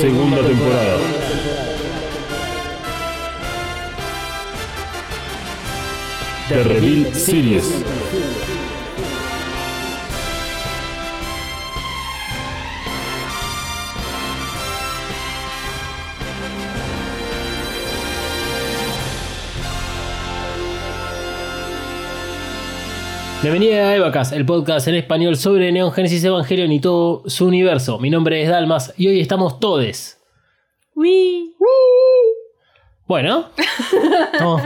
Segunda temporada. The Reveal Series. Bienvenida a Evacast, el podcast en español sobre Neon Genesis Evangelion y todo su universo. Mi nombre es Dalmas y hoy estamos todes. Uy. Bueno, estamos,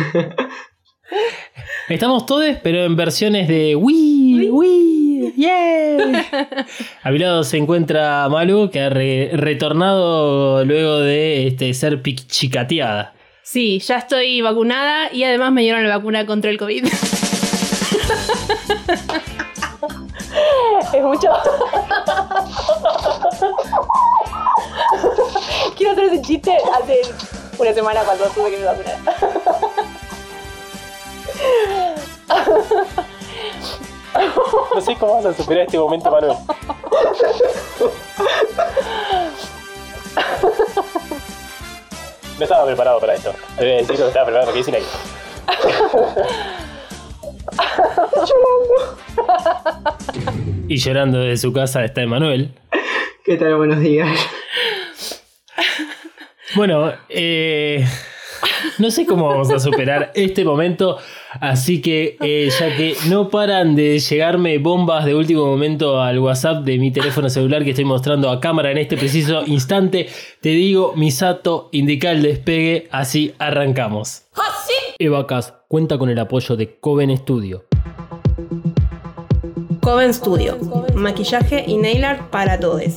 estamos todes, pero en versiones de Wii, Wii, yeah. A mi lado se encuentra Malu, que ha re- retornado luego de este, ser pichicateada. Sí, ya estoy vacunada y además me dieron la vacuna contra el COVID. es mucho. Quiero hacer ese chiste hace una semana cuando tuve que me vacunar. No sé cómo vas a superar este momento, Manuel. No estaba preparado para esto. Debe decir que estaba preparado porque dicen ahí. Y llorando desde su casa está Emanuel. ¿Qué tal? Buenos días. Bueno, eh, no sé cómo vamos a superar este momento, así que eh, ya que no paran de llegarme bombas de último momento al WhatsApp de mi teléfono celular que estoy mostrando a cámara en este preciso instante, te digo, Misato, indica el despegue, así arrancamos. Evacas cuenta con el apoyo de Coven Studio. Coven Studio. Maquillaje y nail art para todos.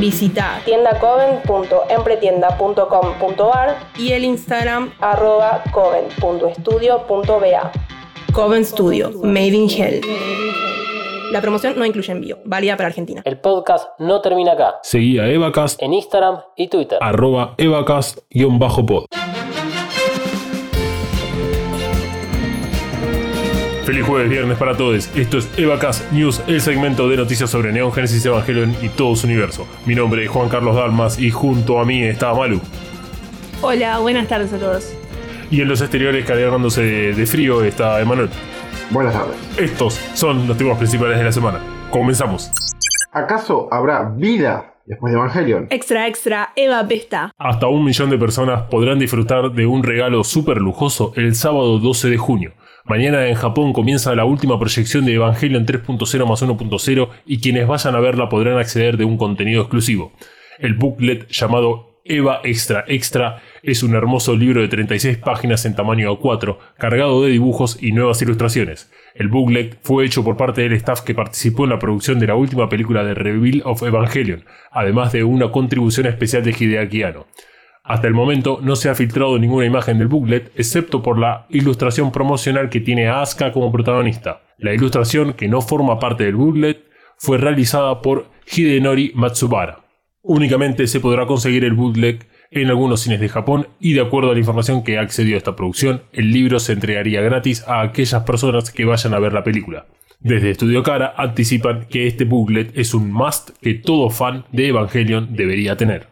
Visita tiendacoven.empretienda.com.ar y el Instagram arroba coven.estudio.ba. Coven Studio, Made in Hell. La promoción no incluye envío, válida para Argentina. El podcast no termina acá. Seguí a Evacast, En Instagram y Twitter. arroba Evacast-pod. Feliz jueves, viernes para todos. Esto es Evacast News, el segmento de noticias sobre Neon Genesis Evangelion y todo su universo. Mi nombre es Juan Carlos Dalmas y junto a mí está Malu. Hola, buenas tardes a todos. Y en los exteriores, cargándose de, de frío, está Emanuel. Buenas tardes. Estos son los temas principales de la semana. Comenzamos. ¿Acaso habrá vida después de Evangelion? Extra, extra, Eva Pesta. Hasta un millón de personas podrán disfrutar de un regalo súper lujoso el sábado 12 de junio. Mañana en Japón comienza la última proyección de Evangelion 3.0 más 1.0 y quienes vayan a verla podrán acceder de un contenido exclusivo. El booklet llamado Eva Extra Extra es un hermoso libro de 36 páginas en tamaño A4, cargado de dibujos y nuevas ilustraciones. El booklet fue hecho por parte del staff que participó en la producción de la última película de Reveal of Evangelion, además de una contribución especial de Hideaki Anno. Hasta el momento no se ha filtrado ninguna imagen del booklet, excepto por la ilustración promocional que tiene a Asuka como protagonista. La ilustración, que no forma parte del booklet, fue realizada por Hidenori Matsubara. Únicamente se podrá conseguir el bootleg en algunos cines de Japón y de acuerdo a la información que ha accedido a esta producción, el libro se entregaría gratis a aquellas personas que vayan a ver la película. Desde Estudio Cara anticipan que este booklet es un must que todo fan de Evangelion debería tener.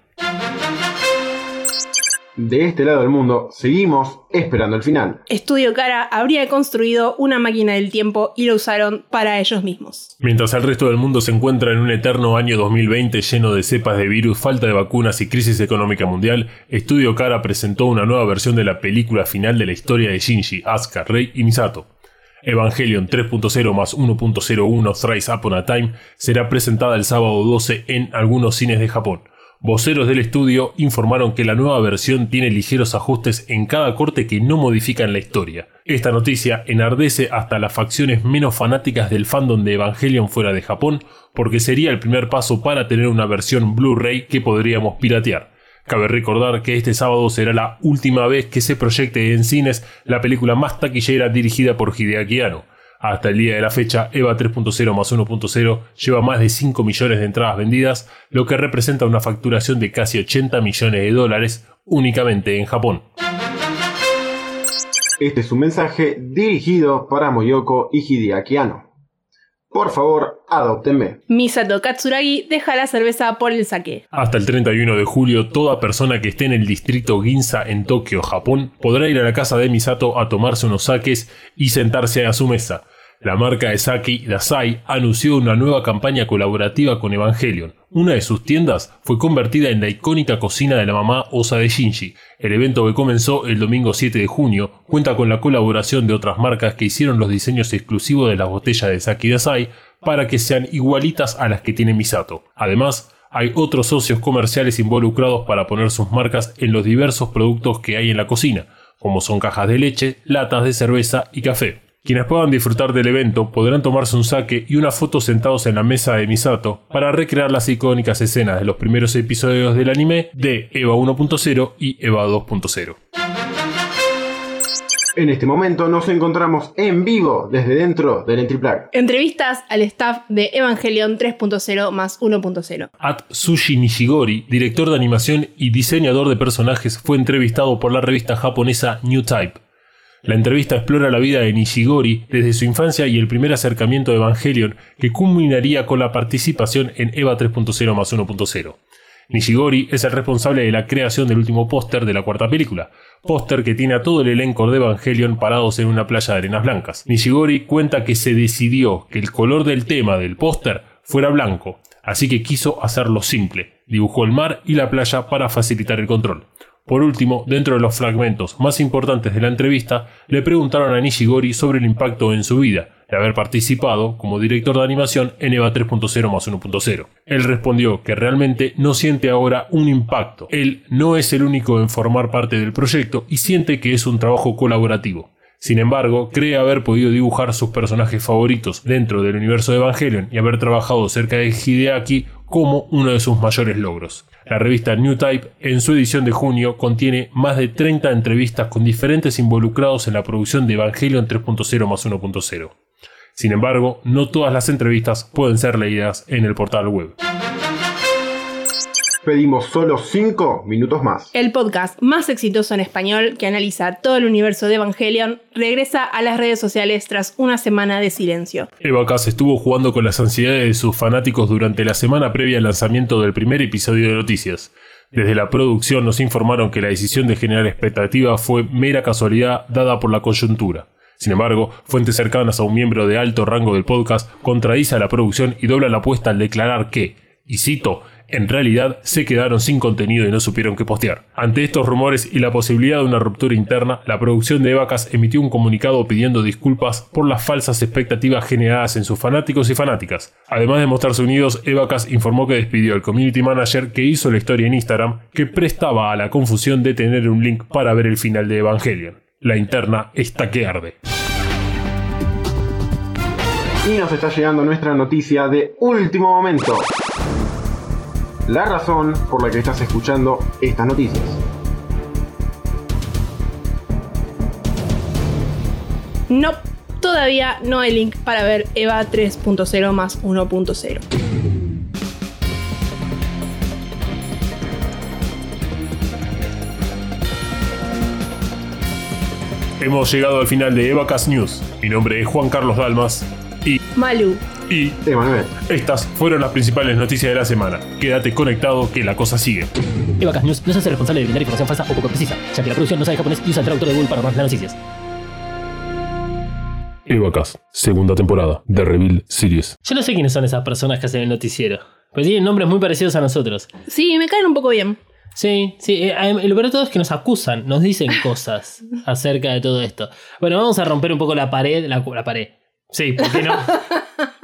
De este lado del mundo, seguimos esperando el final. Estudio Cara habría construido una máquina del tiempo y lo usaron para ellos mismos. Mientras el resto del mundo se encuentra en un eterno año 2020 lleno de cepas de virus, falta de vacunas y crisis económica mundial, Estudio Cara presentó una nueva versión de la película final de la historia de Shinji, Asuka, Rei y Misato. Evangelion 3.0 más 1.01 Thrice Upon a Time será presentada el sábado 12 en algunos cines de Japón. Voceros del estudio informaron que la nueva versión tiene ligeros ajustes en cada corte que no modifican la historia. Esta noticia enardece hasta las facciones menos fanáticas del fandom de Evangelion fuera de Japón, porque sería el primer paso para tener una versión Blu-ray que podríamos piratear. Cabe recordar que este sábado será la última vez que se proyecte en cines la película más taquillera dirigida por Hideaki Anno. Hasta el día de la fecha, EVA 3.0 más 1.0 lleva más de 5 millones de entradas vendidas, lo que representa una facturación de casi 80 millones de dólares únicamente en Japón. Este es un mensaje dirigido para Moyoko y Hideaki. Por favor, adóptenme. Misato Katsuragi deja la cerveza por el saque. Hasta el 31 de julio, toda persona que esté en el distrito Ginza en Tokio, Japón, podrá ir a la casa de Misato a tomarse unos saques y sentarse a su mesa. La marca de sake Dasai anunció una nueva campaña colaborativa con Evangelion. Una de sus tiendas fue convertida en la icónica cocina de la mamá Osa de Shinji. El evento que comenzó el domingo 7 de junio cuenta con la colaboración de otras marcas que hicieron los diseños exclusivos de las botellas de sake Dasai para que sean igualitas a las que tiene Misato. Además, hay otros socios comerciales involucrados para poner sus marcas en los diversos productos que hay en la cocina, como son cajas de leche, latas de cerveza y café. Quienes puedan disfrutar del evento podrán tomarse un saque y una foto sentados en la mesa de Misato para recrear las icónicas escenas de los primeros episodios del anime de EVA 1.0 y EVA 2.0. En este momento nos encontramos en vivo desde dentro del Entriplug. Entrevistas al staff de Evangelion 3.0 más 1.0. Atsushi Nishigori, director de animación y diseñador de personajes, fue entrevistado por la revista japonesa New Type. La entrevista explora la vida de Nishigori desde su infancia y el primer acercamiento de Evangelion que culminaría con la participación en EVA 3.0 más 1.0. Nishigori es el responsable de la creación del último póster de la cuarta película, póster que tiene a todo el elenco de Evangelion parados en una playa de arenas blancas. Nishigori cuenta que se decidió que el color del tema del póster fuera blanco, así que quiso hacerlo simple, dibujó el mar y la playa para facilitar el control. Por último, dentro de los fragmentos más importantes de la entrevista, le preguntaron a Nishigori sobre el impacto en su vida de haber participado como director de animación en EVA 3.0 más 1.0. Él respondió que realmente no siente ahora un impacto. Él no es el único en formar parte del proyecto y siente que es un trabajo colaborativo. Sin embargo, cree haber podido dibujar sus personajes favoritos dentro del universo de Evangelion y haber trabajado cerca de Hideaki como uno de sus mayores logros. La revista New Type, en su edición de junio, contiene más de 30 entrevistas con diferentes involucrados en la producción de Evangelion 3.0 más 1.0. Sin embargo, no todas las entrevistas pueden ser leídas en el portal web. Pedimos solo 5 minutos más. El podcast más exitoso en español que analiza todo el universo de Evangelion regresa a las redes sociales tras una semana de silencio. Eva Cass estuvo jugando con las ansiedades de sus fanáticos durante la semana previa al lanzamiento del primer episodio de noticias. Desde la producción nos informaron que la decisión de generar expectativa fue mera casualidad dada por la coyuntura. Sin embargo, fuentes cercanas a un miembro de alto rango del podcast contradice a la producción y dobla la apuesta al declarar que, y cito, en realidad se quedaron sin contenido y no supieron qué postear. Ante estos rumores y la posibilidad de una ruptura interna, la producción de Evacas emitió un comunicado pidiendo disculpas por las falsas expectativas generadas en sus fanáticos y fanáticas. Además de mostrarse unidos, Evacas informó que despidió al community manager que hizo la historia en Instagram, que prestaba a la confusión de tener un link para ver el final de Evangelion. La interna está que arde. Y nos está llegando nuestra noticia de último momento. La razón por la que estás escuchando estas noticias. No, todavía no hay link para ver EVA 3.0 más 1.0. Hemos llegado al final de Evacas News. Mi nombre es Juan Carlos Dalmas y, Malu, y Emanuel. estas fueron las principales noticias de la semana. Quédate conectado que la cosa sigue. Evacas News no se hace responsable de brindar información falsa o poco precisa, ya que la producción no sabe japonés y usa el traductor de Google para armar las noticias. Evacas, segunda temporada, de Reveal Series. Yo no sé quiénes son esas personas que hacen el noticiero, pero tienen nombres muy parecidos a nosotros. sí, me caen un poco bien. Sí, sí. eh, eh, lo peor de todo es que nos acusan, nos dicen cosas acerca de todo esto. Bueno, vamos a romper un poco la pared. La, cu- la pared. Sí, ¿por qué no?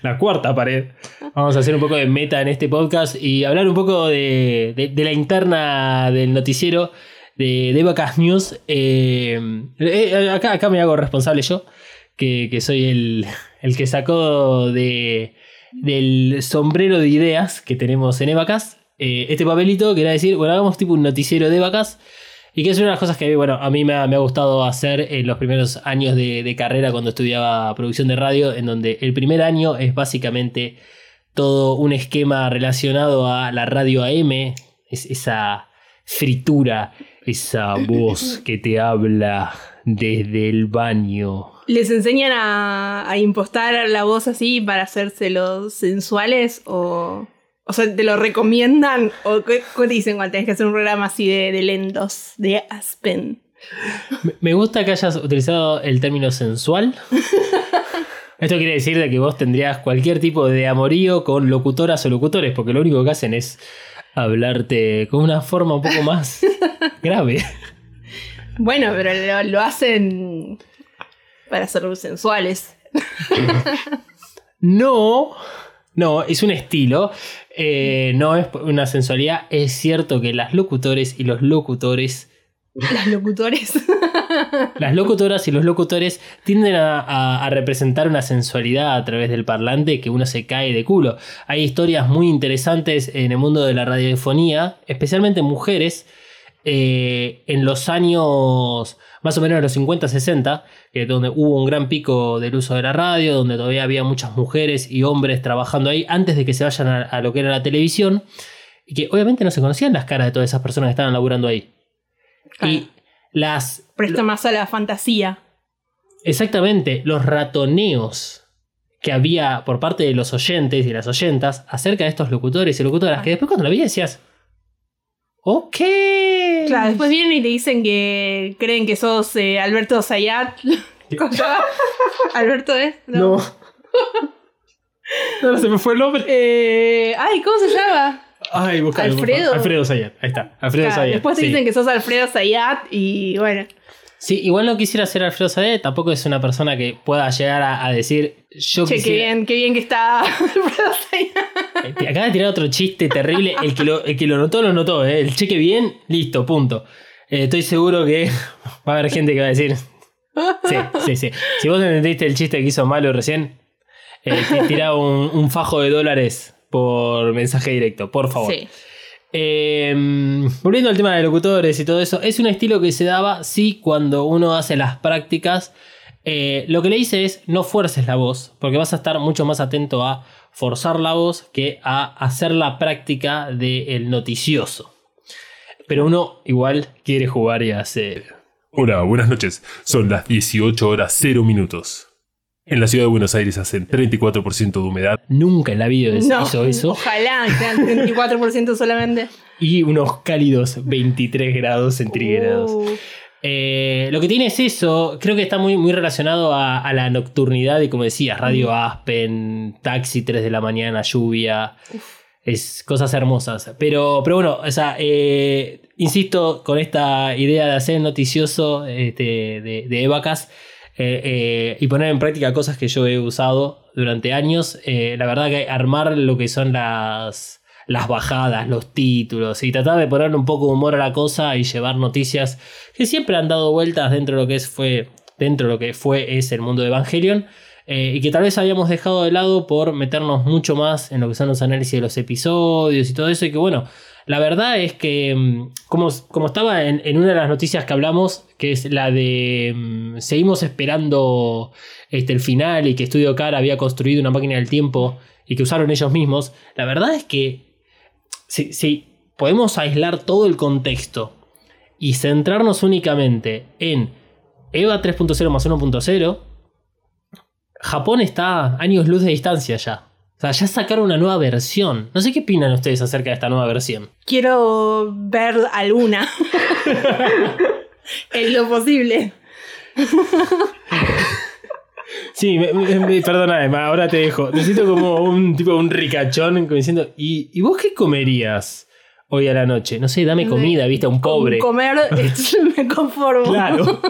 la cuarta pared. Vamos a hacer un poco de meta en este podcast y hablar un poco de, de- la interna del noticiero de, de Vacas News. Eh, eh, acá, acá me hago responsable yo, que, que soy el, el que sacó de, del sombrero de ideas que tenemos en Evacas. eh, este papelito que era decir, bueno, hagamos tipo un noticiero de vacas. Y que es una de las cosas que bueno, a mí me ha, me ha gustado hacer en los primeros años de, de carrera cuando estudiaba producción de radio, en donde el primer año es básicamente todo un esquema relacionado a la radio AM, es esa fritura, esa voz que te habla desde el baño. ¿Les enseñan a, a impostar la voz así para hacérselos sensuales? O, o sea, ¿te lo recomiendan? ¿O qué, qué te dicen cuando tenés que hacer un programa así de, de lentos, de Aspen? Me- Me gusta que hayas utilizado el término sensual. Esto quiere decir de que vos tendrías cualquier tipo de amorío con locutoras o locutores, porque lo único que hacen es hablarte con una forma un poco más grave. Bueno, pero lo, lo hacen para ser sensuales. No, no, es un estilo. eh, no es una sensualidad. Es cierto que las locutores y los locutores Las locutores. Las locutoras y los locutores tienden a, a- a representar una sensualidad a través del parlante que uno se cae de culo. Hay historias muy interesantes en el mundo de la radiofonía, especialmente mujeres, eh, en los años más o menos de los 50-60, que es donde hubo un gran pico del uso de la radio, donde todavía había muchas mujeres y hombres trabajando ahí antes de que se vayan a, a lo que era la televisión, y que obviamente no se conocían las caras de todas esas personas que estaban laburando ahí. Y las Presta más a la fantasía. Exactamente, los ratoneos que había por parte de los oyentes y las oyentas acerca de estos locutores y locutoras, que después cuando la vi decías, ok. Claro, después vienen y te dicen que creen que sos eh, Alberto Zayat. ¿Alberto es? No. no, se me fue el nombre. Eh, ay, ¿cómo se llama? Ay, buscalo, Alfredo. Alfredo Sayat, ahí está. Alfredo Claro, Sayat. después te sí. dicen que sos Alfredo Zayat y bueno. Sí, igual no quisiera ser Alfredo Sayat, tampoco es una persona que pueda llegar a, a decir, yo Che, qué quisiera... bien, qué bien que está Alfredo Zayat. Eh, Acaba de tirar otro chiste terrible. El que lo, el que lo notó, lo notó. ¿eh? El cheque bien, listo, punto. Eh, estoy seguro que va a haber gente que va a decir. Sí, sí, sí. Si vos entendiste el chiste que hizo malo recién, eh, te tirá un, un fajo de dólares por mensaje directo, por favor. Sí. Eh, volviendo al tema de locutores y todo eso, es un estilo que se daba, sí, cuando uno hace las prácticas. Eh, lo que le dice es no fuerces la voz, porque vas a estar mucho más atento a forzar la voz que a hacer la práctica del noticioso. Pero uno igual quiere jugar y hacer. Hola, buenas noches. Son las 18 horas 0 minutos. En la ciudad de Buenos Aires hacen 34% de humedad. Nunca en la vida No, hizo eso. ojalá sean 34% solamente. Y unos cálidos 23 grados centígrados. Uh, Eh, lo que tiene es eso, creo que está muy, muy relacionado a, a la nocturnidad y como decías, Radio Aspen, taxi 3 de la mañana, lluvia, es cosas hermosas. Pero, pero bueno, o sea, eh, insisto con esta idea de hacer noticioso este, de, de Evacas eh, eh, y poner en práctica cosas que yo he usado durante años. eh, la verdad que armar lo que son las, las bajadas, los títulos y tratar de ponerle un poco de humor a la cosa y llevar noticias que siempre han dado vueltas dentro de lo que es, fue dentro de lo que fue es el mundo de Evangelion y que tal vez habíamos dejado de lado por meternos mucho más en lo que son los análisis de los episodios y todo eso y que bueno la verdad es que mm, como, como estaba en, en una de las noticias que hablamos que es la de mm, seguimos esperando este, el final y que Studio Car había construido una máquina del tiempo y que usaron ellos mismos la verdad es que si, si podemos aislar todo el contexto y centrarnos únicamente en EVA 3.0 más 1.0, Japón está años luz de distancia ya. O sea, ya sacaron una nueva versión. No sé qué opinan ustedes acerca de esta nueva versión. quiero ver alguna. en lo posible. Sí, me, me- me- perdona, Emma, ahora te dejo. Necesito como un tipo un ricachón diciendo, ¿y, y vos qué comerías? hoy a la noche. No sé, dame comida, viste, a un pobre. Con comer me conformo. Claro.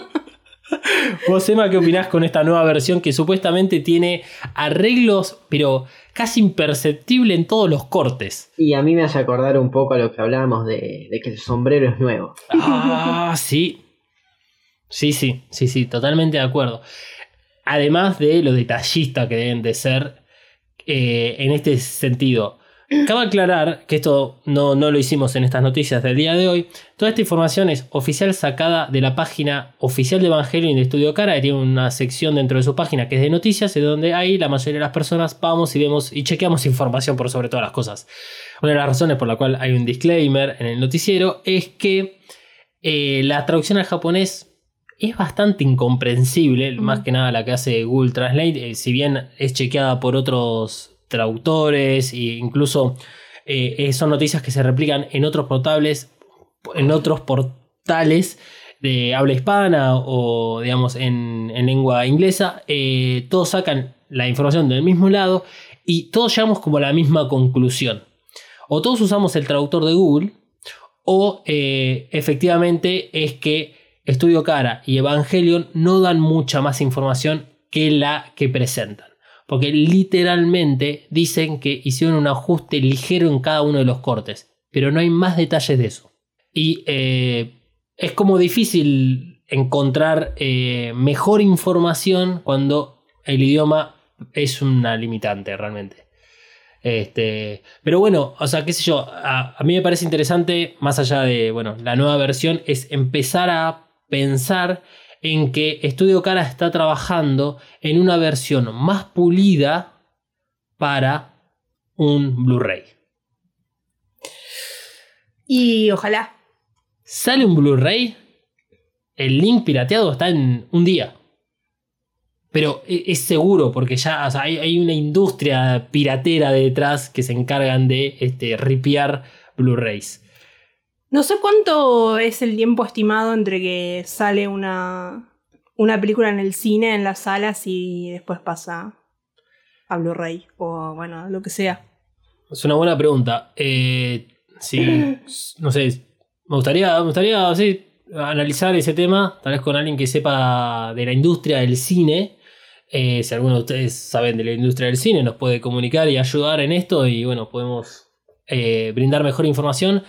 Vos, Emma, ¿qué opinás con esta nueva versión que supuestamente tiene arreglos, pero casi imperceptible en todos los cortes? Y a mí me hace acordar un poco a lo que hablábamos de, de que el sombrero es nuevo. Ah, sí. Sí, sí, sí, sí, totalmente de acuerdo. Además de lo detallista que deben de ser eh, en este sentido. Cabe aclarar que esto no, no lo hicimos en estas noticias del día de hoy. Toda esta información es oficial sacada de la página oficial de Evangelion de Estudio Cara, que tiene una sección dentro de su página que es de noticias, en donde ahí la mayoría de las personas vamos y vemos y chequeamos información por sobre todas las cosas. Una de las razones por la cual hay un disclaimer en el noticiero es que eh, la traducción al japonés es bastante incomprensible, más que nada la que hace Google Translate, eh, si bien es chequeada por otros traductores e incluso eh, son noticias que se replican en otros portables, en otros portales de habla hispana o digamos en, en lengua inglesa, eh, todos sacan la información del mismo lado y todos llegamos como a la misma conclusión. O todos usamos el traductor de Google o eh, efectivamente es que Estudio Cara y Evangelion no dan mucha más información que la que presentan. Porque literalmente dicen que hicieron un ajuste ligero en cada uno de los cortes. Pero no hay más detalles de eso. Y eh, es como difícil encontrar eh, mejor información cuando el idioma es una limitante realmente. Este, pero bueno, o sea, qué sé yo, a, a mí me parece interesante, más allá de, bueno, la nueva versión, es empezar a pensar en que Estudio Cara está trabajando en una versión más pulida para un Blu-ray. Y ojalá. Sale un Blu-ray, el link pirateado está en un día. Pero e- es seguro, porque ya o sea, hay, hay una industria piratera detrás que se encargan de este, ripiar Blu-rays. No sé cuánto es el tiempo estimado entre que sale una, una película en el cine, en las salas y después pasa a Blu-ray o bueno, lo que sea. Es una buena pregunta. Eh, sí, no sé, me gustaría, me gustaría sí, analizar ese tema, tal vez con alguien que sepa de la industria del cine. Eh, si alguno de ustedes saben de la industria del cine, nos puede comunicar y ayudar en esto y bueno, podemos eh, brindar mejor información.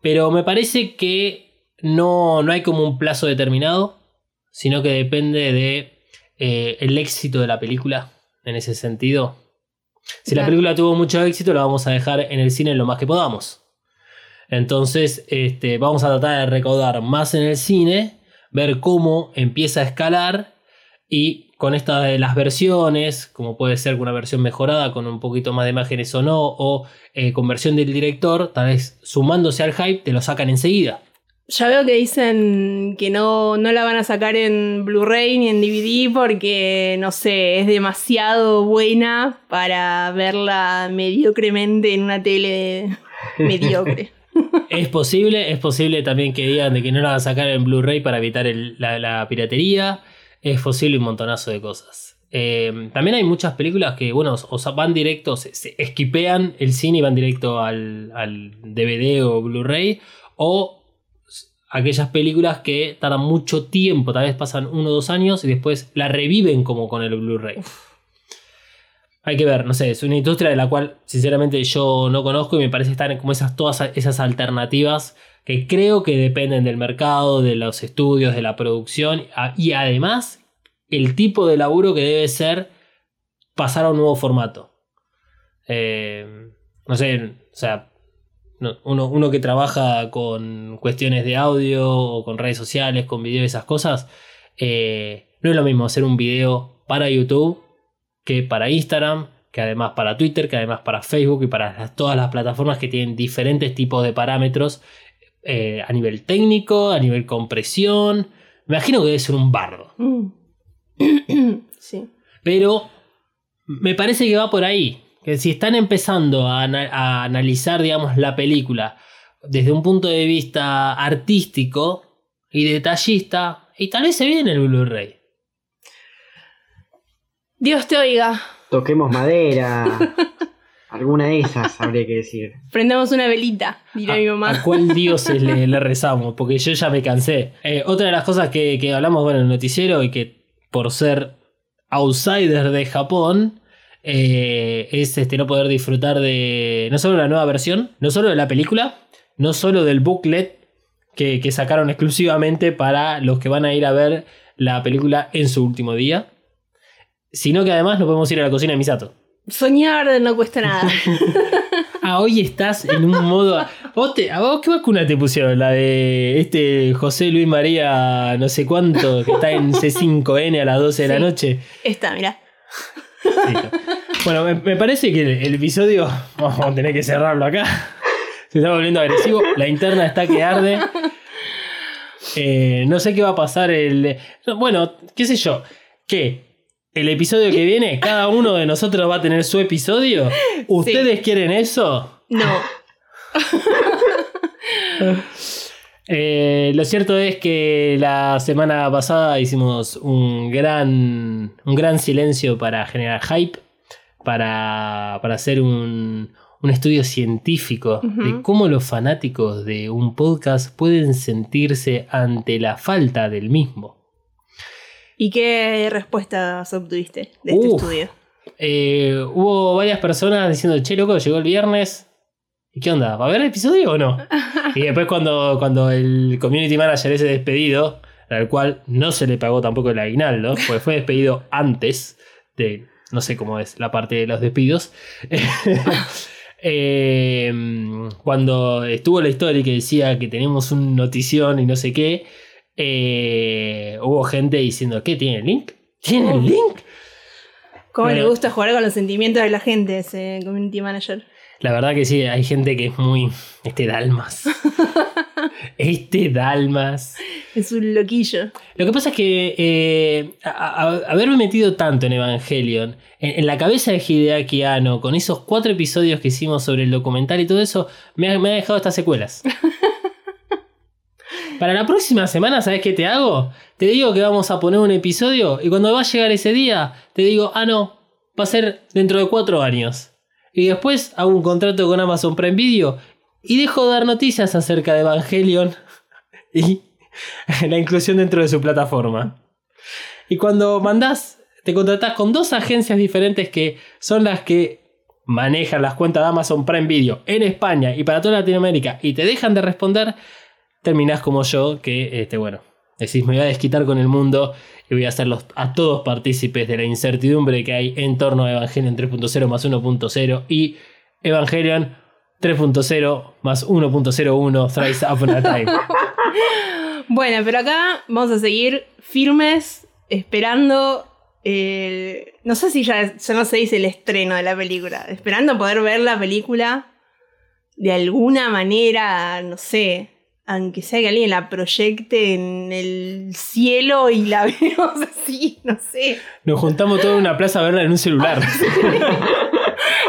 Pero me parece que no, no hay como un plazo determinado, sino que depende de eh, el éxito de la película en ese sentido. Si la película tuvo mucho éxito, la vamos a dejar en el cine lo más que podamos. Entonces, este, vamos a tratar de recaudar más en el cine, ver cómo empieza a escalar y con estas de las versiones, como puede ser una versión mejorada con un poquito más de imágenes o no, o eh, con versión del director, tal vez sumándose al hype, te lo sacan enseguida. Ya veo que dicen que no, no la van a sacar en Blu-ray ni en DVD porque, no sé, es demasiado buena para verla mediocremente en una tele mediocre. Es posible, es posible también que digan de que no la van a sacar en Blu-ray para evitar el- la, la piratería. Es posible un montonazo de cosas. Eh, también hay muchas películas que, bueno, o van directo, se, se esquipean el cine y van directo al, al DVD o Blu-ray. O aquellas películas que tardan mucho tiempo, tal vez pasan uno o dos años y después la reviven como con el Blu-ray. Hay que ver, no sé, es una industria de la cual sinceramente yo no conozco y me parece estar como esas todas esas alternativas que creo que dependen del mercado, de los estudios, de la producción y además el tipo de laburo que debe ser pasar a un nuevo formato. Eh, no sé, o sea, no- uno, que trabaja con cuestiones de audio o con redes sociales, con video y esas cosas, eh, no es lo mismo hacer un video para YouTube que para Instagram, que además para Twitter, que además para Facebook y para todas las plataformas que tienen diferentes tipos de parámetros eh, a nivel técnico, a nivel compresión. Me imagino que debe ser un bardo. Mm. sí. Pero me parece que va por ahí. Que si están empezando a, ana- a analizar, digamos, la película desde un punto de vista artístico y detallista, y tal vez se viene el Blu-ray. Dios te oiga. Toquemos madera. Alguna de esas habría que decir. Prendamos una velita, dirá mi ¿A mamá. cuál dioses le, le rezamos? Porque yo ya me cansé. Eh, otra de las cosas que, que hablamos bueno, en el noticiero y que por ser outsider de Japón eh, es este, no poder disfrutar de no solo la nueva versión, no solo de la película, no solo del booklet que, que sacaron exclusivamente para los que van a ir a ver la película en su último día, sino que además nos podemos ir a la cocina de Misato. Soñar no cuesta nada. Ah, hoy estás en un modo. ¿Vos te- ¿A vos qué vacuna te pusieron? La de este José Luis María, no sé cuánto, que está en C5N a las 12 de la noche. Esta, mirá. Listo. Bueno, me, me parece que el, el episodio. Vamos a tener que cerrarlo acá. Se está volviendo agresivo. La interna está que arde. Eh, no sé qué va a pasar el. no, Bueno, qué sé yo. Que el episodio que viene, cada uno de nosotros va a tener su episodio. ¿Ustedes quieren eso? No. Eh, lo cierto es que la semana pasada hicimos un gran, un gran silencio para generar hype, para, para hacer un, un estudio científico de cómo los fanáticos de un podcast pueden sentirse ante la falta del mismo. ¿Y qué respuestas obtuviste de este Uf. estudio? Eh, hubo varias personas diciendo, che, loco, llegó el viernes. ¿Y qué onda? ¿Va a haber episodio o no? y después cuando, cuando el community manager ese despedido, al cual no se le pagó tampoco el aguinaldo, porque fue despedido antes de, no sé cómo es la parte de los despidos. Eh, cuando estuvo la historia que decía que tenemos un notición y no sé qué, eh, hubo gente diciendo, ¿qué? ¿Tiene el link? ¿Tiene el link? ¿Cómo Bueno. le gusta jugar con los sentimientos de la gente ese community manager? La verdad que sí, hay gente que es muy. Este Dalmas. este Dalmas. Es un loquillo. Lo que pasa es que eh, a- a- haberme metido tanto en Evangelion, en, en la cabeza de Hideaki Anno, con esos cuatro episodios que hicimos sobre el documental y todo eso, me ha, me ha dejado estas secuelas. Para la próxima semana, ¿sabes qué te hago? Te digo que vamos a poner un episodio y cuando va a llegar ese día, te digo, ah, no, va a ser dentro de cuatro años. Y después hago un contrato con Amazon Prime Video y dejo de dar noticias acerca de Evangelion y la inclusión dentro de su plataforma. Y cuando mandás, te contratás con dos agencias diferentes que son las que manejan las cuentas de Amazon Prime Video en España y para toda Latinoamérica y te dejan de responder, terminás como yo, que, este, bueno, decís, me voy a desquitar con el mundo y voy a hacerlos a todos partícipes de la incertidumbre que hay en torno a Evangelion 3.0 más 1.0 y Evangelion 3.0 más 1.01 Thrice Upon a Time. Bueno, pero acá vamos a seguir firmes, esperando. el- no sé si ya, ya no se dice el estreno de la película. Esperando poder ver la película de alguna manera, no sé. Aunque sea que alguien la proyecte en el cielo y la veamos así, no sé. Nos juntamos todos en una plaza a verla en un celular.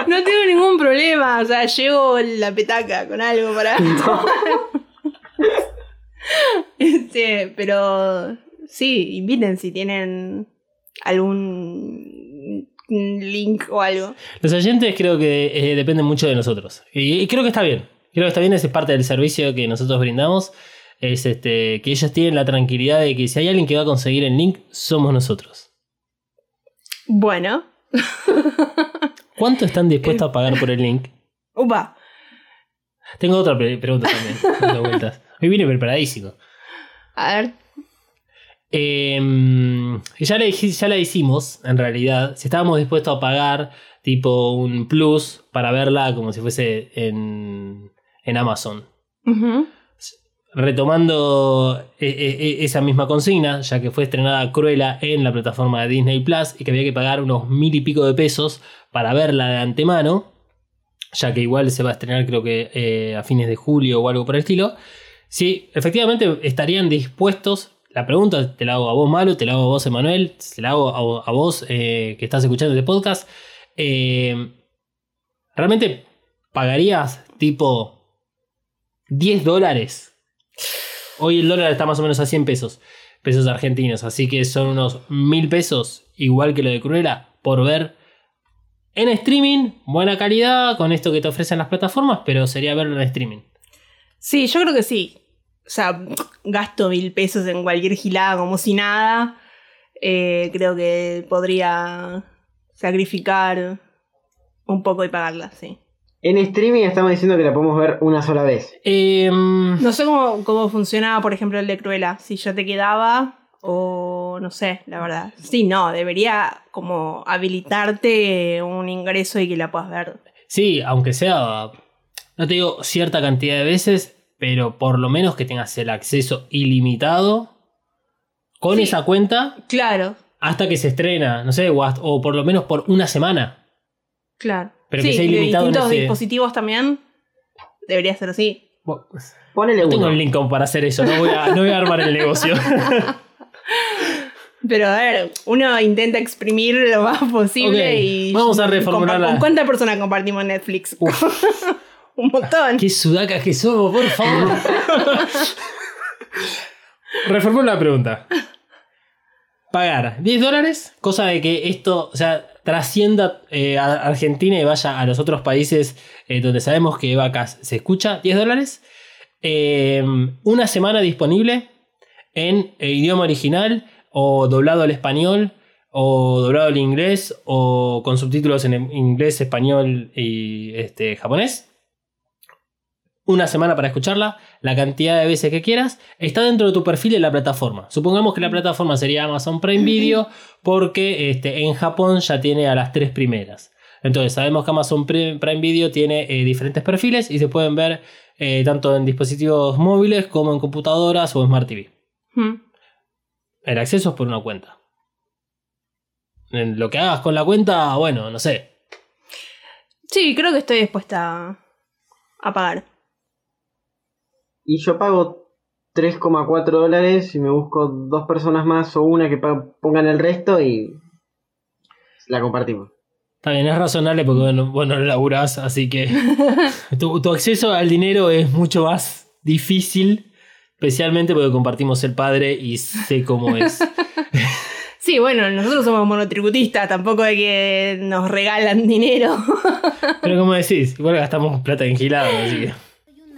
No tengo ningún problema. O sea, llevo la petaca con algo para tomar. Este, pero sí, inviten si tienen algún link o algo. Los oyentes creo que eh, dependen mucho de nosotros. Y, y creo que está bien. Creo que está bien, es parte del servicio que nosotros brindamos. Es este, que ellos tienen la tranquilidad de que si hay alguien que va a conseguir el link, somos nosotros. Bueno, ¿Cuánto están dispuestos a pagar por el link? upa. Tengo otra pre- pregunta también. vueltas. Hoy vine preparadísimo. A ver, Eh, ya, ya la hicimos, en realidad. Si estábamos dispuestos a pagar tipo un plus para verla como si fuese en, en Amazon. Retomando eh, eh, esa misma consigna, ya que fue estrenada Cruella en la plataforma de Disney Plus y que había que pagar unos mil y pico de pesos para verla de antemano, ya que igual se va a estrenar creo que eh, a fines de julio o algo por el estilo. Sí, efectivamente estarían dispuestos. La pregunta te la hago a vos, Malo, te la hago a vos, Emanuel, te la hago a, a vos eh, que estás escuchando este podcast. Eh, ¿Realmente pagarías tipo 10 dólares? Hoy el dólar está más o menos a 100 pesos, pesos argentinos, así que son unos 1000 pesos, igual que lo de Cruella, por ver En streaming, buena calidad con esto que te ofrecen las plataformas, pero sería verlo en streaming. Sí, yo creo que sí. O sea, gasto mil pesos en cualquier gilada como si nada. Eh, creo que podría sacrificar un poco y pagarla, sí. En streaming estamos diciendo que la podemos ver una sola vez. Em, No sé cómo, cómo funcionaba, por ejemplo, el de Cruella. Si yo te quedaba o no sé, la verdad. Sí, no, debería como habilitarte un ingreso y que la puedas ver. sí, aunque sea, no te digo cierta cantidad de veces, pero por lo menos que tengas el acceso ilimitado con Sí. esa cuenta Claro, hasta que se estrena, no sé, o, hasta- o por lo menos por una semana. claro. Pero sí, que sea y de ilimitado distintos ese- dispositivos también. Debería ser así. Bueno, Ponele No tengo uno. link como para hacer eso, no voy a, no voy a armar el negocio. Pero a ver, uno intenta exprimir lo más posible y. vamos a reformular la- ¿Con cuántas personas compartimos Netflix? Un montón. Qué sudacas que somos, por favor. Reformulo la pregunta. Pagar 10 dólares, cosa de que esto, o sea, trascienda eh, a Argentina y vaya a los otros países eh, donde sabemos que vacas se escucha, 10 dólares. Eh, una semana disponible en eh, idioma original o doblado al español o doblado al inglés o con subtítulos en inglés, español y este, japonés una semana para escucharla, la cantidad de veces que quieras, está dentro de tu perfil en la plataforma. Supongamos que la plataforma sería Amazon Prime Video porque este, en Japón ya tiene a las tres primeras. Entonces sabemos que Amazon Pri- Prime Video tiene eh, diferentes perfiles y se pueden ver eh, tanto en dispositivos móviles como en computadoras o Smart TV. Hmm. El acceso es por una cuenta. En lo que hagas con la cuenta, bueno, no sé. Sí, creo que estoy dispuesta a pagar. Y yo pago 3,4 dólares y me busco dos personas más o una que pongan el resto y la compartimos. Está bien, es razonable porque bueno, vos no laburás, así que tu, tu acceso al dinero es mucho más difícil, especialmente porque compartimos el padre y sé cómo es. Sí, bueno, nosotros somos monotributistas, tampoco de que nos regalan dinero. Pero como decís, igual gastamos plata en gilado, así que...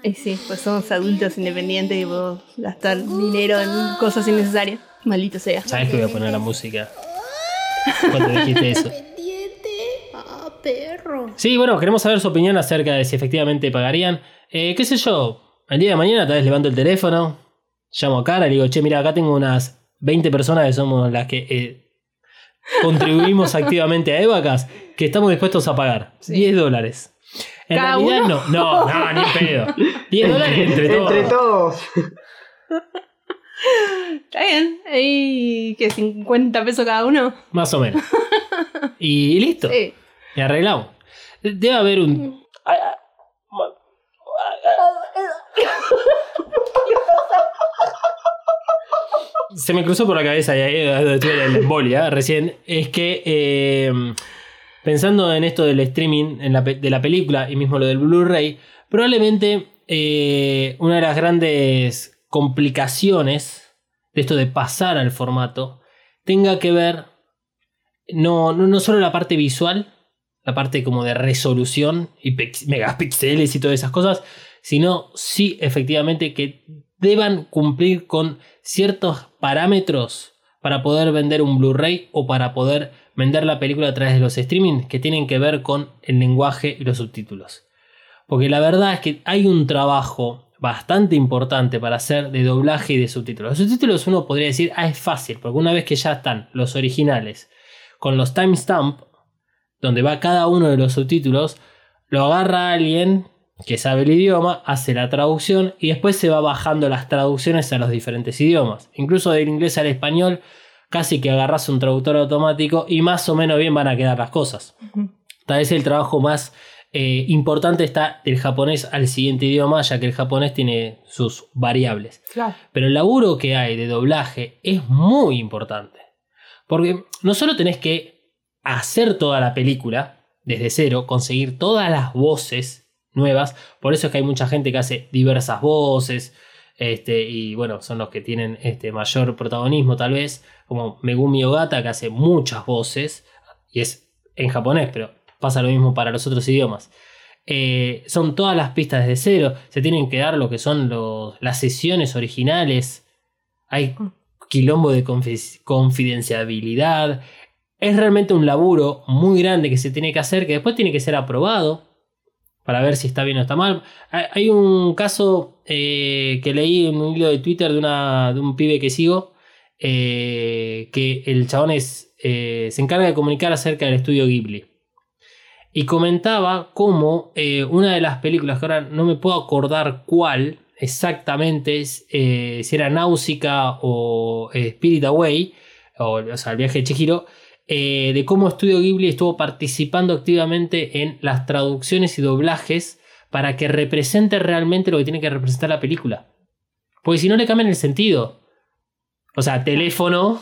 y sí, pues somos adultos independientes y podemos gastar dinero en cosas innecesarias. Maldito sea. Sabes que voy a poner la música cuando dijiste eso. Pendiente a perro. Sí, bueno, queremos saber su opinión acerca de si efectivamente pagarían. Eh, ¿Qué sé yo? El día de mañana tal vez levanto el teléfono, llamo a Cara y le digo, che, mira, acá tengo unas 20 personas que somos las que eh, contribuimos activamente a Evacas, que estamos dispuestos a pagar 10 dólares. En ¿Cada realidad uno? no, no, no, ni en pedo. 10 dólares entre todos. Entre todos. Está bien. ¿Y qué? ¿50 pesos cada uno? Más o menos. Y, listo. Sí. Y arreglamos. Debe haber un. Se me cruzó por la cabeza y ahí donde tuve la embolia recién. Es que eh, pensando en esto del streaming en la de la película y mismo lo del Blu-ray, probablemente eh, una de las grandes complicaciones de esto de pasar al formato tenga que ver no, no, no solo la parte visual, la parte como de resolución y megapíxeles y todas esas cosas, sino sí efectivamente que deban cumplir con ciertos parámetros para poder vender un Blu-ray o para poder vender la película a través de los streaming que tienen que ver con el lenguaje y los subtítulos. Porque la verdad es que hay un trabajo bastante importante para hacer de doblaje y de subtítulos. Los subtítulos uno podría decir, ah, es fácil, porque una vez que ya están los originales con los timestamp, donde va cada uno de los subtítulos, lo agarra alguien que sabe el idioma, hace la traducción y después se va bajando las traducciones a los diferentes idiomas. Incluso del inglés al español, casi que agarras un traductor automático y más o menos bien van a quedar las cosas. Tal vez el trabajo más eh, importante está del japonés al siguiente idioma, ya que el japonés tiene sus variables. Claro. Pero el laburo que hay de doblaje es muy importante. Porque no solo tenés que hacer toda la película desde cero, conseguir todas las voces nuevas. Por eso es que hay mucha gente que hace diversas voces. Este, y bueno, son los que tienen este mayor protagonismo, tal vez. Como Megumi Ogata, que hace muchas voces. Y es en japonés, pero pasa lo mismo para los otros idiomas. Eh, son todas las pistas desde cero, se tienen que dar lo que son los- las sesiones originales, hay quilombo de confi- confidencialidad, es realmente un laburo muy grande que se tiene que hacer, que después tiene que ser aprobado para ver si está bien o está mal. Hay- un caso eh, que leí en un hilo de Twitter de, una, de un pibe que sigo, eh, que el chabón es, eh, se encarga de comunicar acerca del estudio Ghibli. Y comentaba cómo una de las películas, que ahora no me puedo acordar cuál exactamente, es, si era Náusica o Spirit Away, o, o sea, el viaje de Chihiro, eh, de cómo Estudio Ghibli estuvo participando activamente en las traducciones y doblajes para que represente realmente lo que tiene que representar la película. Porque si no le cambian el sentido. O sea, teléfono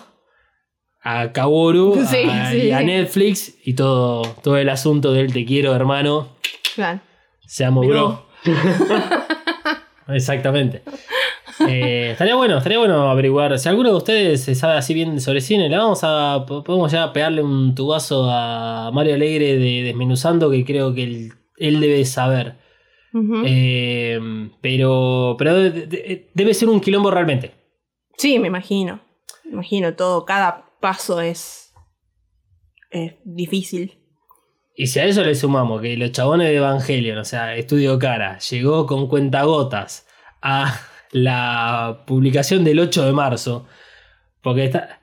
a Kaworu, Sí, a, sí. y a Netflix y todo, todo el asunto del te quiero, hermano. Claro. Seamos Bro. bro. Exactamente. Eh, estaría bueno, estaría bueno averiguar. Si alguno de ustedes sabe así bien sobre cine, le vamos a. po- Podemos ya pegarle un tubazo a Mario Alegre de Desmenuzando, que creo que él, él debe saber. Eh, pero. Pero de- de- debe ser un quilombo realmente. Sí, me imagino. Me imagino todo, cada paso es, es difícil. Y si a eso le sumamos que los chabones de Evangelion, o sea, Estudio Cara, llegó con cuentagotas a la publicación del 8 de marzo, porque está,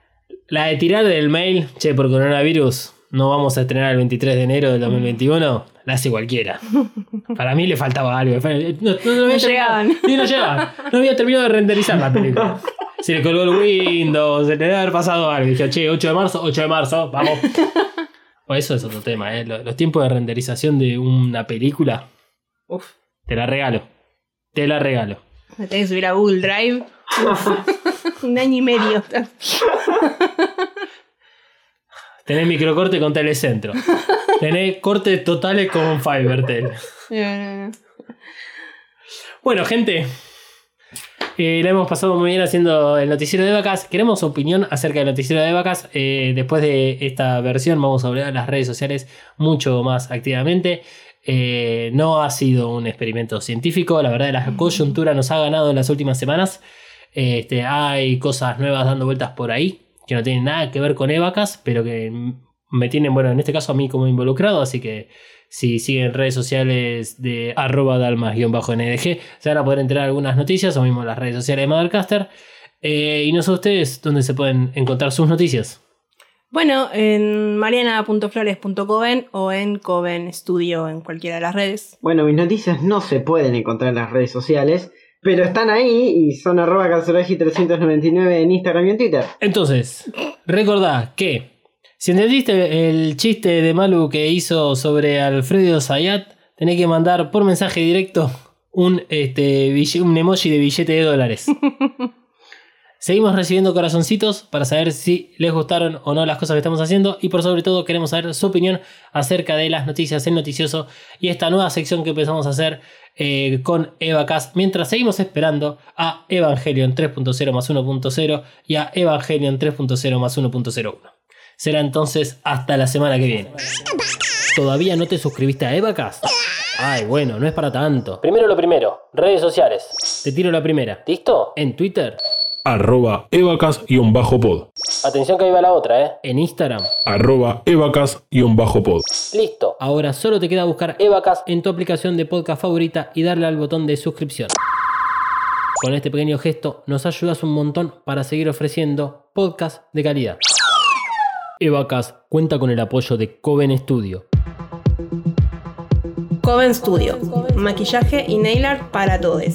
la de tirar del mail, che, por coronavirus, no vamos a estrenar el 23 de enero del 2021, la hace cualquiera. Para mí le faltaba algo. No, no- no había No terminado- llegaban. Sí, no llegaban. No había terminado de renderizar la película. Se le colgó el Windows, se le debe haber pasado algo. Dije, che, 8 de marzo, 8 de marzo, vamos. O eso es otro tema, ¿eh? Los, los tiempos de renderización de una película, Uf. te la regalo. Te la regalo. Me tenés que subir a Google Drive. Un año y medio. Tenés microcorte con Telecentro. Tenés cortes totales con Fivertel. Bueno, gente. eh, la hemos pasado muy bien haciendo el noticiero de vacas. Queremos opinión acerca del noticiero de vacas. Eh, después de esta versión vamos a hablar en las redes sociales mucho más activamente. Eh, no ha sido un experimento científico. La verdad, la coyuntura nos ha ganado en las últimas semanas. Este, hay cosas nuevas dando vueltas por ahí que no tienen nada que ver con Evacas, pero que me tienen, bueno, en este caso a mí como involucrado. Así que si siguen redes sociales de arroba dalmas-ndg, se van a poder enterar algunas noticias, o mismo las redes sociales de Mothercaster. Eh, y no sé ustedes dónde se pueden encontrar sus noticias. Bueno, en mariana.flores.coven o en Coven Studio en cualquiera de las redes. Bueno, mis noticias no se pueden encontrar en las redes sociales, pero están ahí y son arroba calzolaji399 en Instagram y en Twitter. Entonces, recordá que si entendiste el chiste de Malu que hizo sobre Alfredo Zayat, tenés que mandar por mensaje directo un, este, un emoji de billete de dólares. Seguimos recibiendo corazoncitos para saber si les gustaron o no las cosas que estamos haciendo y por sobre todo queremos saber su opinión acerca de las noticias, el noticioso y esta nueva sección que empezamos a hacer eh, con Eva Cas mientras seguimos esperando a Evangelion 3.0 más 1.0 y a Evangelion 3.0 más 1.01. Será entonces hasta la semana que viene. ¿Todavía no te suscribiste a Evacast? Ay, bueno, no es para tanto. Primero lo primero, redes sociales. Te tiro la primera. ¿Listo? En Twitter. Arroba evacas-pod. Atención que ahí va la otra, ¿eh? En Instagram. Arroba evacas-pod. Listo. Ahora solo te queda buscar Evacas en tu aplicación de podcast favorita y darle al botón de suscripción. Con este pequeño gesto nos ayudas un montón para seguir ofreciendo podcast de calidad. Evacas cuenta con el apoyo de Coven Studio. Coven Studio. Maquillaje y nail art para todos.